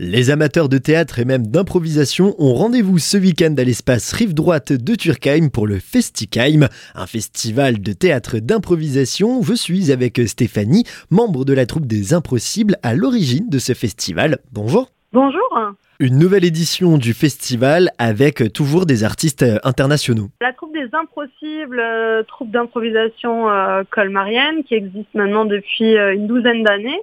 Les amateurs de théâtre et même d'improvisation ont rendez-vous ce week-end à l'espace Rive Droite de Turkheim pour le Festikheim, un festival de théâtre d'improvisation. Je suis avec Stéphanie, membre de la troupe des Impossibles à l'origine de ce festival. Bonjour. Bonjour. Une nouvelle édition du festival avec toujours des artistes internationaux. La troupe des Impossibles, euh, troupe d'improvisation euh, colmarienne qui existe maintenant depuis euh, une douzaine d'années.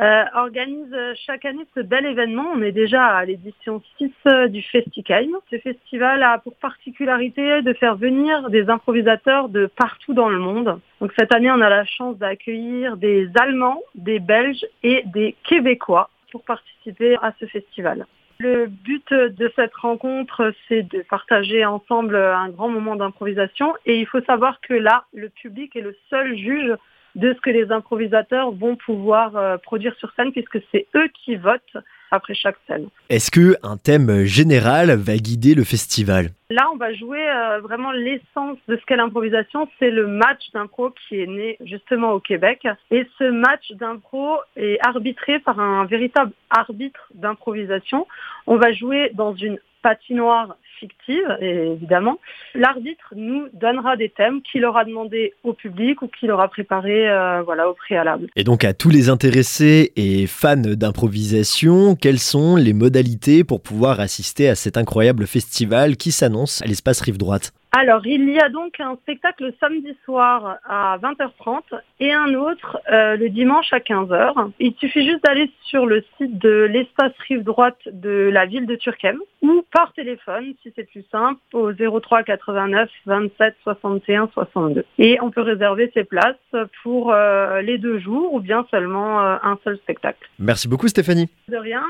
Euh, organise chaque année ce bel événement. On est déjà à l'édition 6 euh, du Festikheim. Ce festival a pour particularité de faire venir des improvisateurs de partout dans le monde. Donc cette année, on a la chance d'accueillir des Allemands, des Belges et des Québécois pour participer à ce festival. Le but de cette rencontre, c'est de partager ensemble un grand moment d'improvisation et il faut savoir que là, le public est le seul juge de ce que les improvisateurs vont pouvoir euh, produire sur scène puisque c'est eux qui votent après chaque scène. Est-ce que un thème général va guider le festival? Là, on va jouer euh, vraiment l'essence de ce qu'est l'improvisation. C'est le match d'impro qui est né justement au Québec. Et ce match d'impro est arbitré par un véritable arbitre d'improvisation. On va jouer dans une patinoire fictive, évidemment. L'arbitre nous donnera des thèmes qu'il aura demandé au public ou qu'il aura préparé euh, voilà, au préalable. Et donc à tous les intéressés et fans d'improvisation, quelles sont les modalités pour pouvoir assister à cet incroyable festival qui s'annonce à l'espace Rive Droite? Alors, il y a donc un spectacle le samedi soir à 20h30 et un autre euh, le dimanche à 15h. Il suffit juste d'aller sur le site de l'espace rive droite de la ville de Turquem ou par téléphone, si c'est plus simple, au 03 89 27 61 62. Et on peut réserver ses places pour euh, les deux jours ou bien seulement euh, un seul spectacle. Merci beaucoup Stéphanie. De rien.